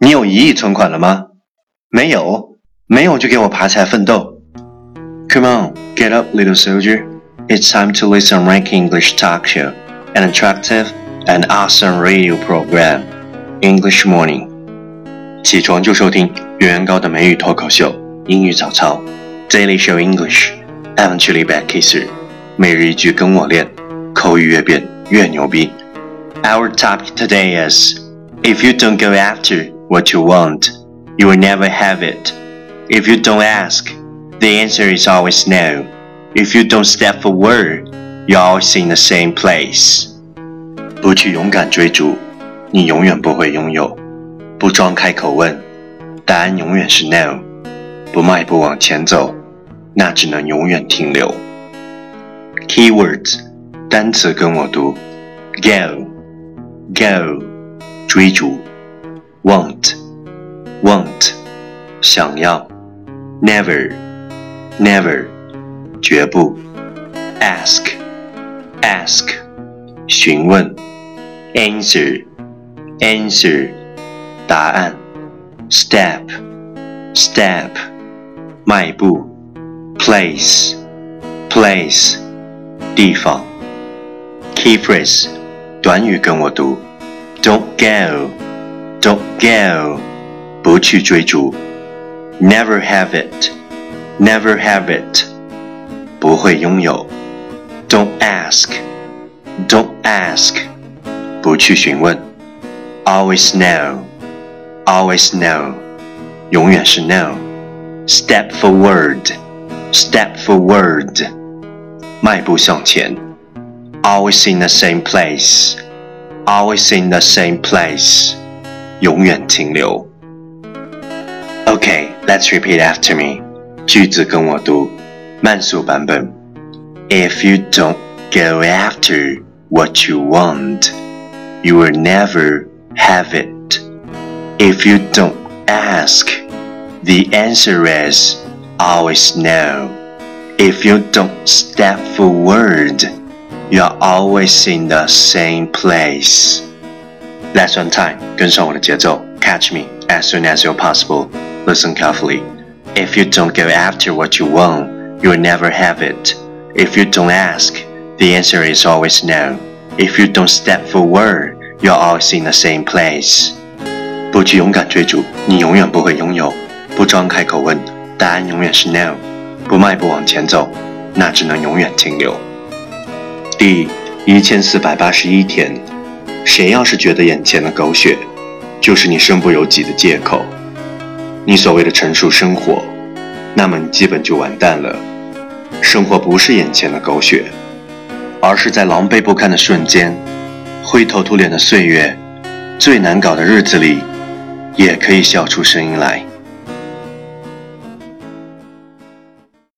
你有一亿存款了吗？没有，没有就给我爬起来奋斗。Come on, get up, little soldier. It's time to listen Rank English talk show, an attractive and awesome radio program. English Morning. 起床就收听月圆高的美语脱口秀英语早操，Daily Show English，艾文距离 back kisser，每日一句跟我练，口语越变越牛逼。Our topic today is, if you don't go after what you want, you will never have it. If you don't ask, the answer is always no. If you don't step forward, you're always in the same place. 不去勇敢追逐，你永远不会拥有；不装开口问，答案永远是 no；不迈步往前走，那只能永远停留。Keywords 单词跟我读：go, go，追逐。 want want 想要 never never 绝不 ask ask 询问 answer answer 答案 step step 迈步 place place 地方 key phrase 短语跟我读 don't go don't go，不去追逐；never have it，never have it，不会拥有；don't ask，don't ask，不去询问；always know，always know，永远是 no。step forward，step forward，迈步向前；always in the same place，always in the same place。 永远停留。Okay, let's repeat after me. 句子跟我读，慢速版本。If you don't go after what you want, you will never have it. If you don't ask, the answer is always no. If you don't step forward, you're always in the same place. That's on time，跟上我的节奏，catch me as soon as you're possible. Listen carefully. If you don't go after what you want, you'll never have it. If you don't ask, the answer is always no. If you don't step forward, you're always in the same place. 不去勇敢追逐，你永远不会拥有；不装开口问，答案永远是 no；不迈步往前走，那只能永远停留。第一千四百八十一天。 谁要是觉得眼前的狗血，就是你身不由己的借口，你所谓的陈述生活，那么你基本就完蛋了。生活不是眼前的狗血，而是在狼狈不堪的瞬间，灰头土脸的岁月，最难搞的日子里，也可以笑出声音来。